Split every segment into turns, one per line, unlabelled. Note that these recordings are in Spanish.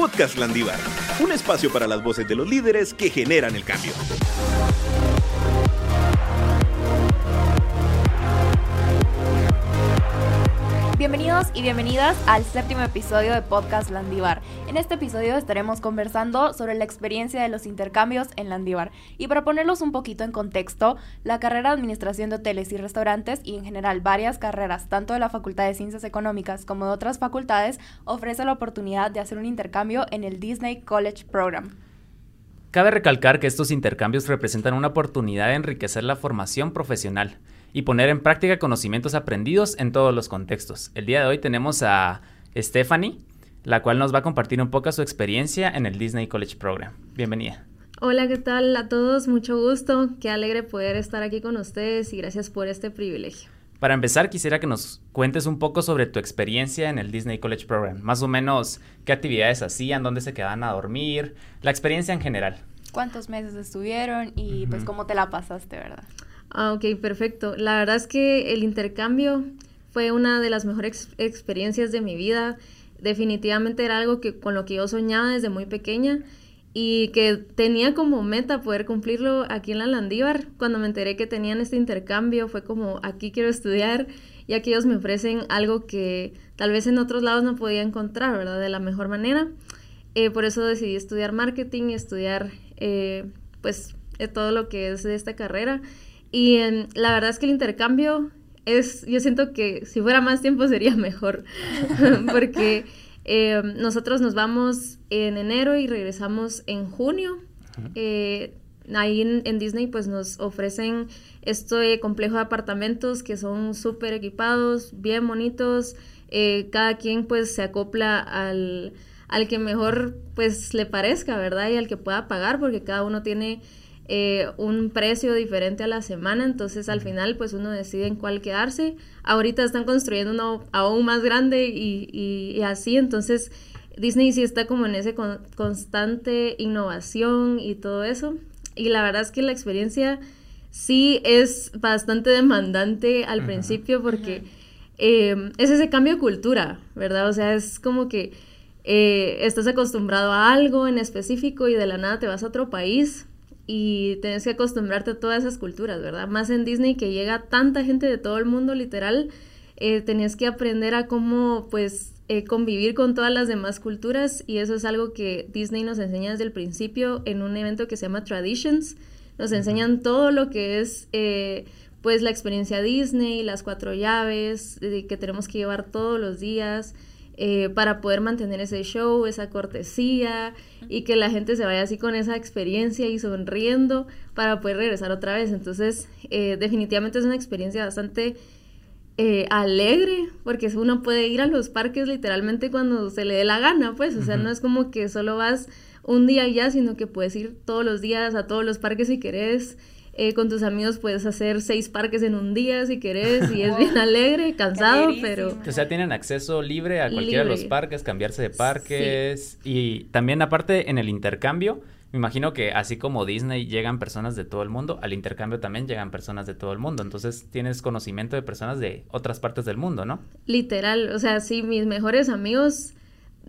Podcast Landívar, un espacio para las voces de los líderes que generan el cambio.
Bienvenidos y bienvenidas al séptimo episodio de Podcast Landívar. En este episodio estaremos conversando sobre la experiencia de los intercambios en Landívar. Y para ponerlos un poquito en contexto, la carrera de Administración de Hoteles y Restaurantes y en general varias carreras, tanto de la Facultad de Ciencias Económicas como de otras facultades, ofrece la oportunidad de hacer un intercambio en el Disney College Program.
Cabe recalcar que estos intercambios representan una oportunidad de enriquecer la formación profesional y poner en práctica conocimientos aprendidos en todos los contextos. El día de hoy tenemos a Stephanie, la cual nos va a compartir un poco su experiencia en el Disney College Program. Bienvenida.
Hola, ¿qué tal a todos? Mucho gusto. Qué alegre poder estar aquí con ustedes y gracias por este privilegio.
Para empezar, quisiera que nos cuentes un poco sobre tu experiencia en el Disney College Program. Más o menos, qué actividades hacían, dónde se quedaban a dormir, la experiencia en general.
¿Cuántos meses estuvieron y pues cómo te la pasaste, verdad?
Ah, ok, perfecto. La verdad es que el intercambio fue una de las mejores experiencias de mi vida. Definitivamente era algo que con lo que yo soñaba desde muy pequeña y que tenía como meta poder cumplirlo aquí en la Landívar. Cuando me enteré que tenían este intercambio fue como aquí quiero estudiar y aquí ellos me ofrecen algo que tal vez en otros lados no podía encontrar, ¿verdad? De la mejor manera. Eh, por eso decidí estudiar marketing y estudiar eh, pues eh, todo lo que es de esta carrera y la verdad es que el intercambio es, yo siento que si fuera más tiempo sería mejor, porque eh, nosotros nos vamos en enero y regresamos en junio. Eh, ahí en, Disney pues nos ofrecen este complejo de apartamentos que son súper equipados, bien bonitos. Eh, cada quien pues se acopla al, al que mejor pues le parezca, ¿verdad? Y al que pueda pagar, porque cada uno tiene eh, un precio diferente a la semana, entonces al final pues uno decide en cuál quedarse. Ahorita están construyendo uno aún más grande y, así, entonces Disney sí está como en ese constante innovación y todo eso. Y la verdad es que la experiencia sí es bastante demandante al principio porque eh, es ese cambio de cultura, ¿verdad? O sea, es como que eh, estás acostumbrado a algo en específico y de la nada te vas a otro país y tienes que acostumbrarte a todas esas culturas, ¿verdad? Más en Disney que llega tanta gente de todo el mundo, literal, eh, tenías que aprender a cómo, pues, eh, convivir con todas las demás culturas y eso es algo que Disney nos enseña desde el principio en un evento que se llama Traditions. Nos enseñan todo lo que es, eh, pues, la experiencia Disney, las cuatro llaves que tenemos que llevar todos los días. Eh, para poder mantener ese show, esa cortesía y que la gente se vaya así con esa experiencia y sonriendo para poder regresar otra vez. Entonces, eh, definitivamente es una experiencia bastante eh, alegre porque uno puede ir a los parques literalmente cuando se le dé la gana, pues, o sea, no es como que solo vas un día ya, sino que puedes ir todos los días a todos los parques si querés eh, con tus amigos puedes hacer seis parques en un día si querés y es bien alegre, cansado, pero...
O sea, tienen acceso libre a cualquiera de los parques, cambiarse de parques y también aparte en el intercambio, me imagino que así como Disney llegan personas de todo el mundo, al intercambio también llegan personas de todo el mundo, entonces tienes conocimiento de personas de otras partes del mundo, ¿no?
Literal, o sea, sí, mis mejores amigos,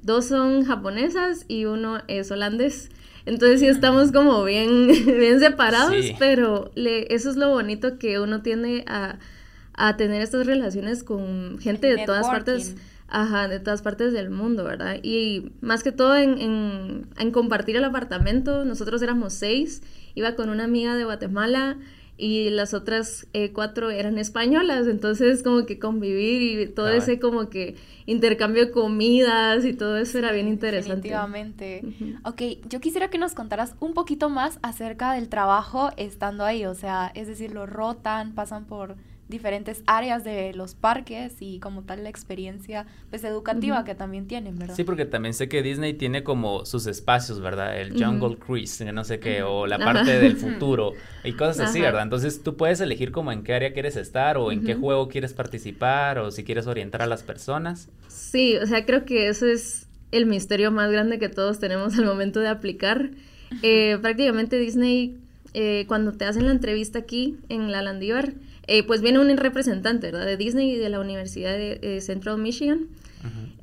dos son japonesas y uno es holandés. Entonces sí estamos como bien, bien separados, pero le, eso es lo bonito que uno tiene a, tener estas relaciones con gente de todas partes. Ajá, de todas partes del mundo, ¿verdad? Y más que todo en, en compartir el apartamento, nosotros éramos seis, iba con una amiga de Guatemala, y las otras eh, cuatro eran españolas, entonces como que convivir y todo ese como que intercambio de comidas y todo eso era bien interesante.
Definitivamente. Ok, yo quisiera que nos contaras un poquito más acerca del trabajo estando ahí, o sea, es decir, lo rotan, pasan por diferentes áreas de los parques y como tal la experiencia pues educativa que también tienen, ¿verdad?
Sí, porque también sé que Disney tiene como sus espacios, ¿verdad? El Jungle Cruise, no sé qué, o la parte del futuro y cosas así, ¿verdad? Entonces tú puedes elegir como en qué área quieres estar o en qué juego quieres participar o si quieres orientar a las personas.
Sí, o sea, creo que eso es el misterio más grande que todos tenemos al momento de aplicar. Eh, prácticamente Disney, eh, cuando te hacen la entrevista aquí en la Landívar, eh, pues viene un representante, ¿verdad? De Disney y de la Universidad de Central Michigan.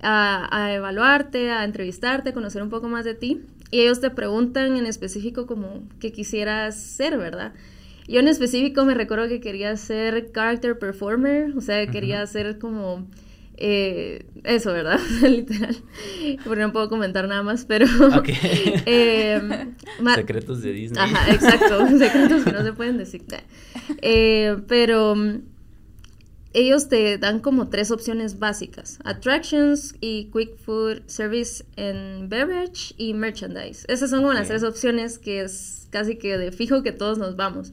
a, a, evaluarte, a entrevistarte, a conocer un poco más de ti. Y ellos te preguntan en específico como qué quisieras ser, ¿verdad? Yo en específico me recuerdo que quería ser character performer, o sea, quería ser como eh, eso, ¿verdad? Literal. Porque no puedo comentar nada más, pero...
eh, secretos de Disney.
Ajá, exacto. secretos que no se pueden decir. Eh, pero mm, ellos te dan como tres opciones básicas. Attractions y Quick Food Service and Beverage y Merchandise. Esas son como las tres opciones que es casi que de fijo que todos nos vamos.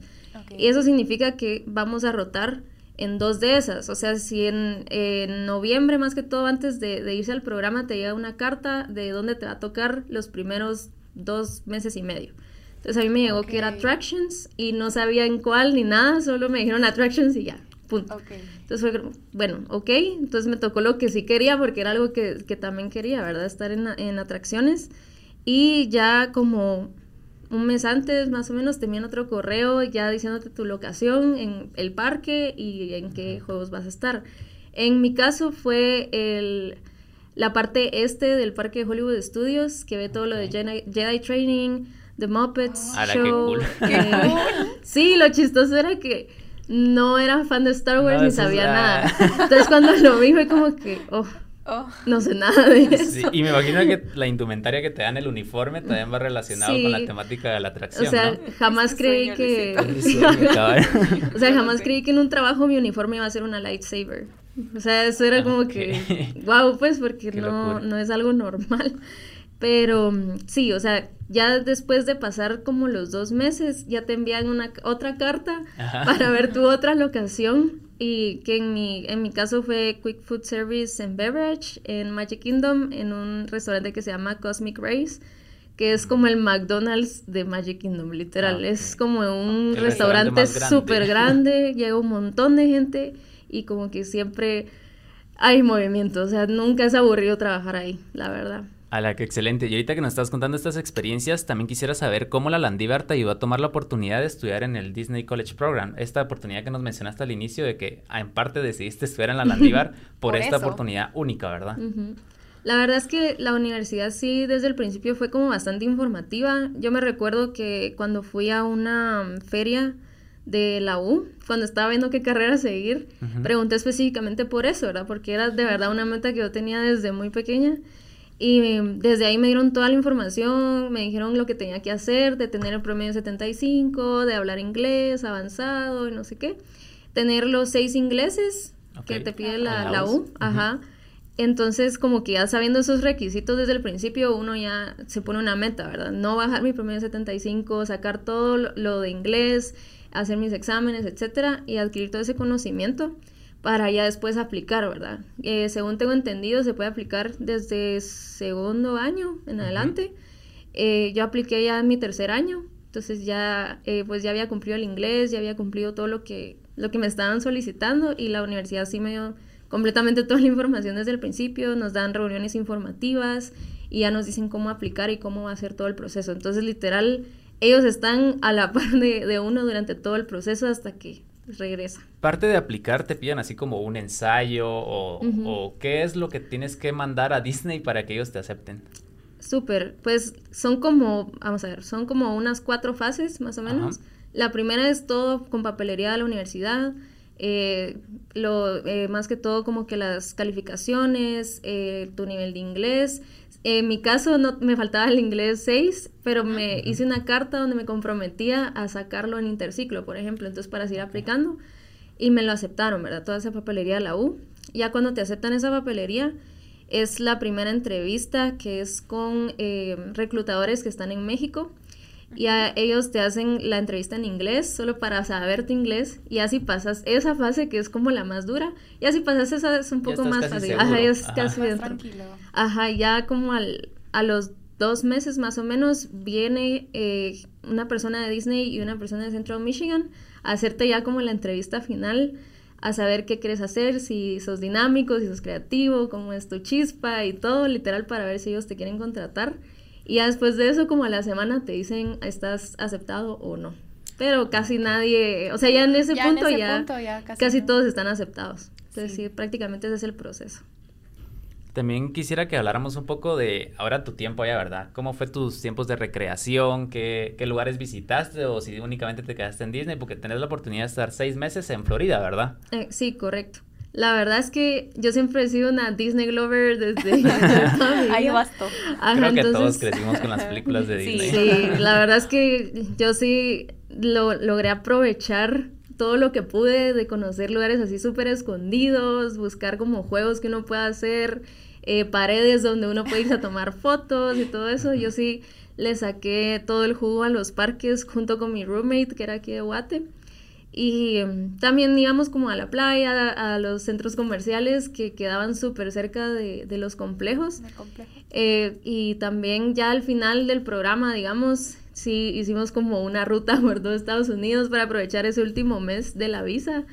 Y eso significa que vamos a rotar en dos de esas. O sea, si en, noviembre, más que todo, antes de, irse al programa, te llega una carta de dónde te va a tocar los primeros dos meses y medio. Entonces a mí me llegó que era Attractions y no sabía en cuál ni nada, solo me dijeron Attractions y ya, punto. Entonces fue, bueno, ok, entonces me tocó lo que sí quería porque era algo que, también quería, ¿verdad? Estar en, en atracciones. Y ya como un mes antes más o menos te envían otro correo ya diciéndote tu locación en el parque y en qué juegos vas a estar. En mi caso fue el, la parte este del parque de Hollywood Studios, que ve todo lo de Jedi, Training, The Muppets
ah, Show.
Eh, sí, lo chistoso era que no era fan de Star Wars ni sabía nada. Entonces cuando lo vi fue como que, oh, Oh. No sé nada de eso.
y me imagino que la indumentaria que te dan el uniforme también va relacionado con la temática de la atracción.
O sea, jamás creí que. o sea, jamás creí que en un trabajo mi uniforme iba a ser una lightsaber. O sea, eso era como que. Wow, pues, porque no, no es algo normal. Pero sí, o sea, ya después de pasar como los dos meses, ya te envían una otra carta para ver tu otra locación y que en mi, en mi caso fue Quick Food Service and Beverage en Magic Kingdom, en un restaurante que se llama Cosmic Race, que es como el McDonald's de Magic Kingdom, literal. Ah, es como un restaurante súper grande, llega un montón de gente y como que siempre hay movimiento, o sea, nunca es aburrido trabajar ahí, la verdad.
A la que excelente. Y ahorita que nos estás contando estas experiencias, también quisiera saber cómo la Landívar te ayudó a tomar la oportunidad de estudiar en el Disney College Program. Esta oportunidad que nos mencionaste al inicio de que ah, en parte decidiste estudiar en la Landívar por, esta oportunidad única, ¿verdad?
La verdad es que la universidad sí desde el principio fue como bastante informativa. Yo me recuerdo que cuando fui a una feria de la U, cuando estaba viendo qué carrera seguir, pregunté específicamente por eso, ¿verdad? Porque era de verdad una meta que yo tenía desde muy pequeña. Y desde ahí me dieron toda la información, me dijeron lo que tenía que hacer, de tener el promedio 75, de hablar inglés avanzado y no sé qué. Tener los seis ingleses que te pide la, la U. Ajá. Entonces, como que ya sabiendo esos requisitos desde el principio, uno ya se pone una meta, ¿verdad? No bajar mi promedio 75, sacar todo lo de inglés, hacer mis exámenes, etcétera, y adquirir todo ese conocimiento para ya después aplicar, ¿verdad? Eh, según tengo entendido, se puede aplicar desde segundo año en adelante. Eh, yo apliqué ya en mi tercer año, entonces ya, eh, pues ya había cumplido el inglés, ya había cumplido todo lo que, lo que me estaban solicitando y la universidad sí me dio completamente toda la información desde el principio, nos dan reuniones informativas y ya nos dicen cómo aplicar y cómo va a ser todo el proceso. Entonces, literal, ellos están a la par de, de uno durante todo el proceso hasta que regresa.
Parte de aplicar te piden así como un ensayo o, qué es lo que tienes que mandar a Disney para que ellos te acepten.
Súper, pues son como, vamos a ver, son como unas cuatro fases más o menos. La primera es todo con papelería de la universidad, eh, lo, eh, más que todo como que las calificaciones, eh, tu nivel de inglés, en mi caso no me faltaba el inglés 6, pero me hice una carta donde me comprometía a sacarlo en interciclo, por ejemplo, entonces para seguir aplicando y me lo aceptaron, ¿verdad? Toda esa papelería de la U. Ya cuando te aceptan esa papelería es la primera entrevista que es con eh, reclutadores que están en México y a ellos te hacen la entrevista en inglés solo para saber tu inglés y así pasas esa fase que es como la más dura y así pasas esa es un poco más fácil. Ajá, es casi Tranquilo. Ajá, ya como al, a los dos meses más o menos viene eh, una persona de Disney y una persona de Central Michigan a hacerte ya como la entrevista final a saber qué quieres hacer, si sos dinámico, si sos creativo, cómo es tu chispa y todo, literal, para ver si ellos te quieren contratar. Y después de eso, como a la semana, te dicen, ¿estás aceptado o no? Pero casi nadie, o sea, ya en ese, punto, ya, casi, todos están aceptados. Entonces, sí. prácticamente ese es el proceso.
También quisiera que habláramos un poco de ahora tu tiempo allá, ¿verdad? ¿Cómo fue tus tiempos de recreación? ¿Qué, qué lugares visitaste o si únicamente te quedaste en Disney? Porque tenés la oportunidad de estar seis meses en Florida, ¿verdad?
Eh, sí, correcto. La verdad es que yo siempre he sido una Disney Glover desde...
Ahí bastó.
Creo que todos crecimos con las películas de Disney.
Sí, la verdad es que yo sí lo, logré aprovechar todo lo que pude de conocer lugares así súper escondidos, buscar como juegos que uno pueda hacer, eh, paredes donde uno puede irse a tomar fotos y todo eso. Yo sí le saqué todo el jugo a los parques junto con mi roommate que era aquí de Guate. Y em, también íbamos como a la playa, a, los centros comerciales que quedaban súper cerca de, de, los complejos. Eh, y también ya al final del programa, digamos, sí hicimos como una ruta por todo Estados Unidos para aprovechar ese último mes de la visa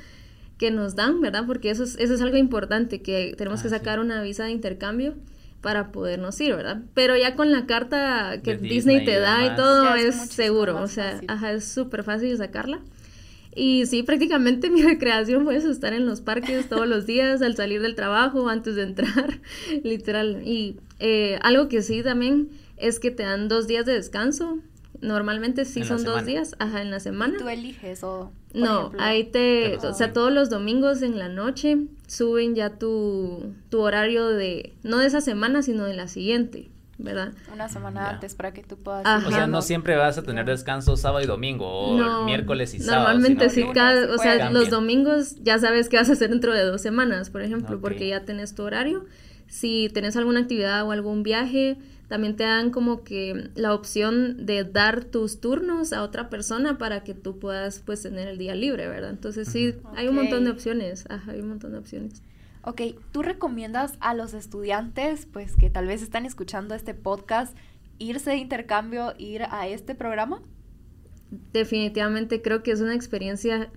que nos dan, ¿verdad? Porque eso es, eso es algo importante, que tenemos que ah, sacar una visa de intercambio para podernos ir, ¿verdad? Pero ya con la carta que Disney, te da y todo es, seguro, o sea, ajá, es súper fácil sacarla. Y sí, prácticamente mi recreación fue eso, estar en los parques todos los días, al salir del trabajo, antes de entrar, literal. Y eh, algo que sí también es que te dan dos días de descanso Normalmente sí son dos días, ajá, en la semana.
¿Tú eliges o...?
No, ahí te, o sea, todos los domingos en la noche suben ya tu, tu horario de, no de esa semana, sino de la siguiente. ¿Verdad?
Una semana antes para que tú puedas...
O sea, no siempre vas a tener descanso sábado y domingo o miércoles y sábado.
Normalmente sí, cada, o sea, los domingos ya sabes qué vas a hacer dentro de dos semanas, por ejemplo, porque ya tenés tu horario. Si tenés alguna actividad o algún viaje, también te dan como que la opción de dar tus turnos a otra persona para que tú puedas pues tener el día libre, ¿verdad? Entonces sí, hay un montón de opciones, ajá, hay un montón de opciones.
Ok, ¿tú recomiendas a los estudiantes pues que tal vez están escuchando este podcast irse de intercambio, ir a este programa?
Definitivamente creo que es una experiencia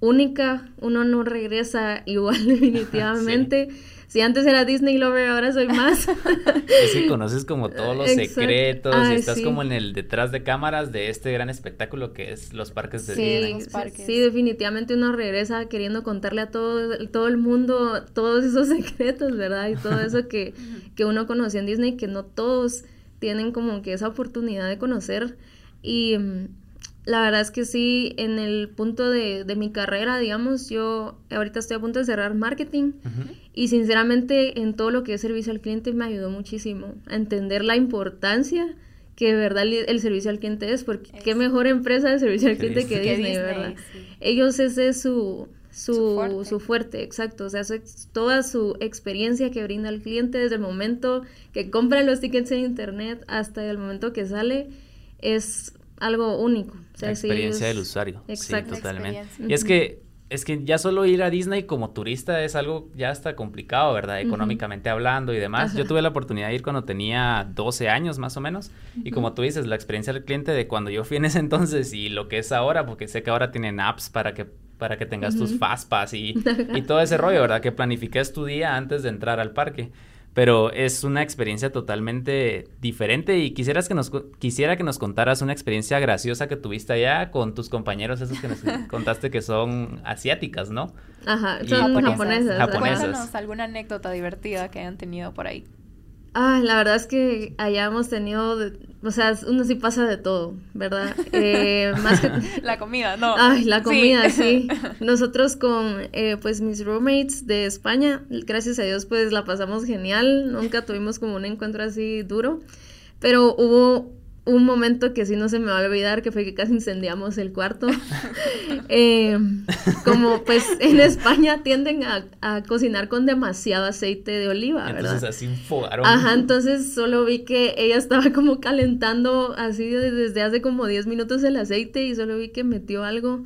única, uno no regresa igual definitivamente. Si antes era Disney Lover, ahora soy más.
es que conoces como todos los secretos y estás como en el detrás de cámaras de este gran espectáculo que es los parques de Disney.
Sí, definitivamente uno regresa queriendo contarle a todo, todo el mundo todos esos secretos, ¿verdad? Y todo eso que, que uno conoció en Disney, que no todos tienen como que esa oportunidad de conocer. Y mm, la verdad es que sí, en el punto de, de, mi carrera, digamos, yo ahorita estoy a punto de cerrar marketing y sinceramente en todo lo que es servicio al cliente me ayudó muchísimo a entender la importancia que de verdad el servicio al cliente es, porque qué mejor empresa de servicio al cliente que, Disney, ¿verdad? Ellos ese es su, su, su, fuerte. exacto. O sea, toda su experiencia que brinda al cliente desde el momento que compra los tickets en internet hasta el momento que sale es algo único.
la experiencia del usuario. Exacto. Sí, totalmente. Y es que es que ya solo ir a Disney como turista es algo ya está complicado, ¿verdad? Económicamente hablando y demás. Yo tuve la oportunidad de ir cuando tenía 12 años más o menos. Y como tú dices, la experiencia del cliente de cuando yo fui en ese entonces y lo que es ahora, porque sé que ahora tienen apps para que para que tengas tus fastpass y, y todo ese rollo, ¿verdad? Que planifiques tu día antes de entrar al parque pero es una experiencia totalmente diferente y quisieras que nos quisiera que nos contaras una experiencia graciosa que tuviste allá con tus compañeros esos que nos contaste que son asiáticas, ¿no?
Ajá, son japonesas.
Cuéntanos alguna anécdota divertida que hayan tenido por ahí.
Ay, la verdad es que allá hemos tenido, o sea, uno sí pasa de todo, ¿verdad? Eh,
más que... La comida, no.
Ay, la comida, sí. Nosotros con, eh, pues, mis roommates de España, gracias a Dios, pues, la pasamos genial. Nunca tuvimos como un encuentro así duro. Pero hubo un momento que sí no se me va a olvidar, que fue que casi incendiamos el cuarto. Eh, como pues en España tienden a, cocinar con demasiado aceite de oliva, ¿verdad?
Entonces así enfogaron.
Ajá, entonces solo vi que ella estaba como calentando así desde hace como 10 minutos el aceite y solo vi que metió algo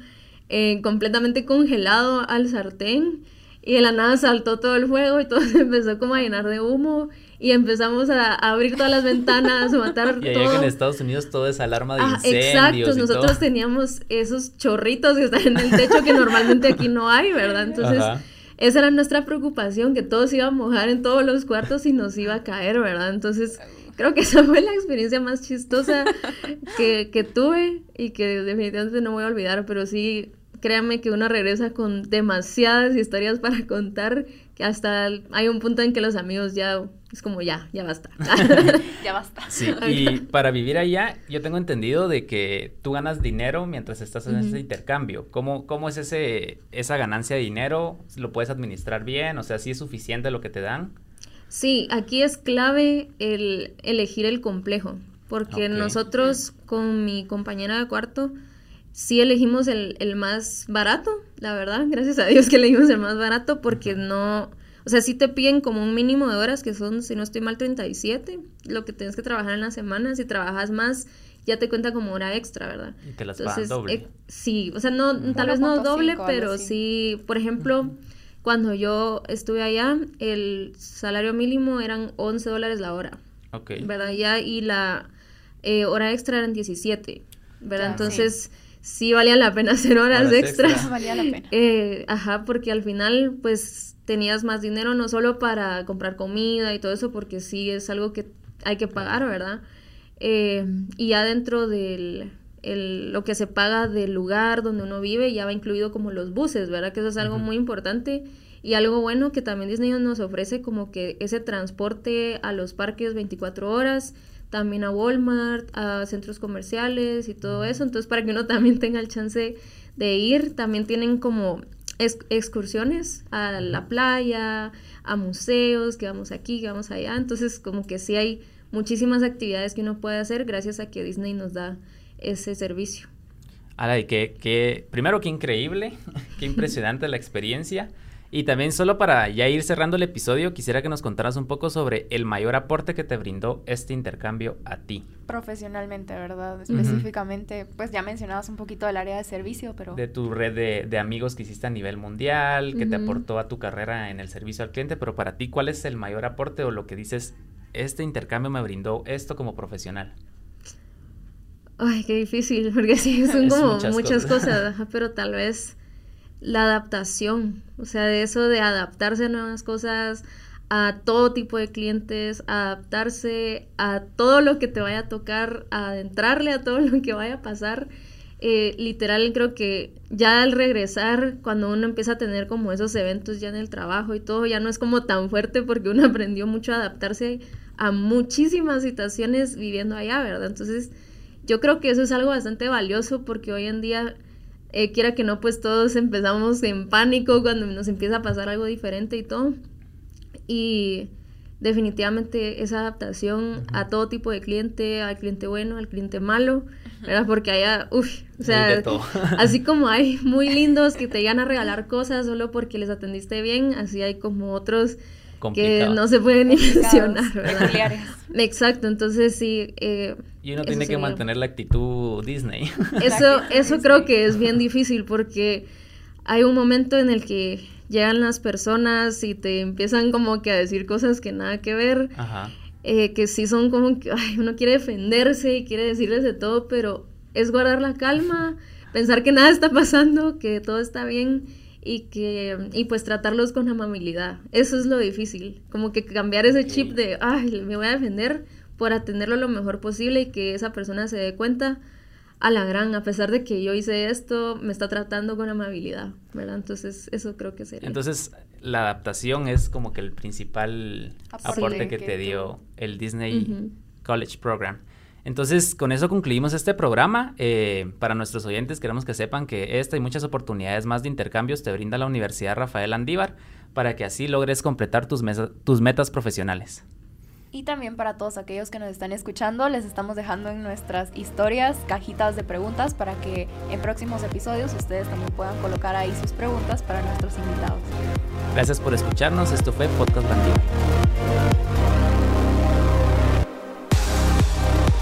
eh, completamente congelado al sartén y de la nada saltó todo el fuego y todo se empezó como a llenar de humo y empezamos a, abrir todas las ventanas, a matar
y
todo.
en Estados Unidos todo es alarma de ah, incendios
Exacto, nosotros teníamos esos chorritos que están en el techo que normalmente aquí no hay, ¿verdad? Entonces, esa era nuestra preocupación, que todo se iba a mojar en todos los cuartos y nos iba a caer, ¿verdad? Entonces, creo que esa fue la experiencia más chistosa que, que tuve y que definitivamente no voy a olvidar, pero sí créanme que uno regresa con demasiadas historias para contar que hasta hay un punto en que los amigos ya es como ya, ya basta.
ya basta.
Sí, y para vivir allá, yo tengo entendido de que tú ganas dinero mientras estás en ese intercambio. ¿Cómo, ¿Cómo es ese, esa ganancia de dinero? ¿Lo puedes administrar bien? O sea, ¿sí es suficiente lo que te dan?
Sí, aquí es clave el elegir el complejo, porque nosotros con mi compañera de cuarto sí elegimos el, el, más barato, la verdad, gracias a Dios que elegimos el más barato porque no, o sea, sí te piden como un mínimo de horas que son, si no estoy mal, 37, lo que tienes que trabajar en la semana, si trabajas más ya te cuenta como hora extra, ¿verdad?
Y te las Entonces, doble. Eh,
sí, o sea, no, tal vez no doble, pero sí, por ejemplo, cuando yo estuve allá, el salario mínimo eran 11 dólares la hora.
Ok.
¿Verdad? Ya, y la eh, hora extra eran 17, ¿verdad? Entonces sí valía la pena hacer horas, extras.
Valía la pena.
Eh, ajá, porque al final, pues tenías más dinero no solo para comprar comida y todo eso, porque sí es algo que hay que pagar, ¿verdad? Eh, y ya dentro del lo que se paga del lugar donde uno vive ya va incluido como los buses, ¿verdad? Que eso es algo muy importante y algo bueno que también Disney nos ofrece como que ese transporte a los parques 24 horas, también a Walmart, a centros comerciales y todo eso. Entonces, para que uno también tenga el chance de ir, también tienen como excursiones a la playa, a museos, que vamos aquí, que vamos allá. Entonces, como que sí hay muchísimas actividades que uno puede hacer gracias a que Disney nos da ese servicio.
Ahora, y que, primero, qué increíble, qué impresionante la experiencia. Y también solo para ya ir cerrando el episodio, quisiera que nos contaras un poco sobre el mayor aporte que te brindó este intercambio a ti.
Profesionalmente, ¿verdad? Específicamente, pues ya mencionabas un poquito del área de servicio, pero...
De tu red de, amigos que hiciste a nivel mundial, que te aportó a tu carrera en el servicio al cliente, pero para ti, ¿cuál es el mayor aporte o lo que dices, este intercambio me brindó esto como profesional?
Ay, qué difícil, porque sí, son como muchas, cosas pero tal vez la adaptación, o sea, de eso de adaptarse a nuevas cosas, a todo tipo de clientes, adaptarse a todo lo que te vaya a tocar, adentrarle a todo lo que vaya a pasar. Eh, literal, creo que ya al regresar, cuando uno empieza a tener como esos eventos ya en el trabajo y todo, ya no es como tan fuerte porque uno aprendió mucho a adaptarse a muchísimas situaciones viviendo allá, ¿verdad? Entonces, yo creo que eso es algo bastante valioso porque hoy en día eh, quiera que no, pues todos empezamos en pánico cuando nos empieza a pasar algo diferente y todo. Y definitivamente esa adaptación a todo tipo de cliente, al cliente bueno, al cliente malo, ¿verdad? Porque haya, uff, o sea, así como hay muy lindos que te llegan a regalar cosas solo porque les atendiste bien, así hay como otros que no se pueden ni mencionar, ¿verdad? Exacto, entonces sí. Eh,
y uno tiene que mantener la actitud Disney.
Eso, eso creo que es bien difícil porque hay un momento en el que llegan las personas y te empiezan como que a decir cosas que nada que ver. Eh, que sí son como que ay, uno quiere defenderse y quiere decirles de todo, pero es guardar la calma, pensar que nada está pasando, que todo está bien y que y pues tratarlos con amabilidad. Eso es lo difícil, como que cambiar ese chip de, ay, me voy a defender por atenderlo lo mejor posible y que esa persona se dé cuenta a la gran, a pesar de que yo hice esto, me está tratando con amabilidad, ¿verdad? Entonces, eso creo que sería.
Entonces, la adaptación es como que el principal aporte, que, te dio el Disney College Program. Entonces, con eso concluimos este programa. Eh, para nuestros oyentes, queremos que sepan que esta y muchas oportunidades más de intercambios te brinda la Universidad Rafael Andívar para que así logres completar tus, tus metas profesionales.
Y también para todos aquellos que nos están escuchando, les estamos dejando en nuestras historias cajitas de preguntas para que en próximos episodios ustedes también puedan colocar ahí sus preguntas para nuestros invitados.
Gracias por escucharnos. Esto fue Podcast Andívar.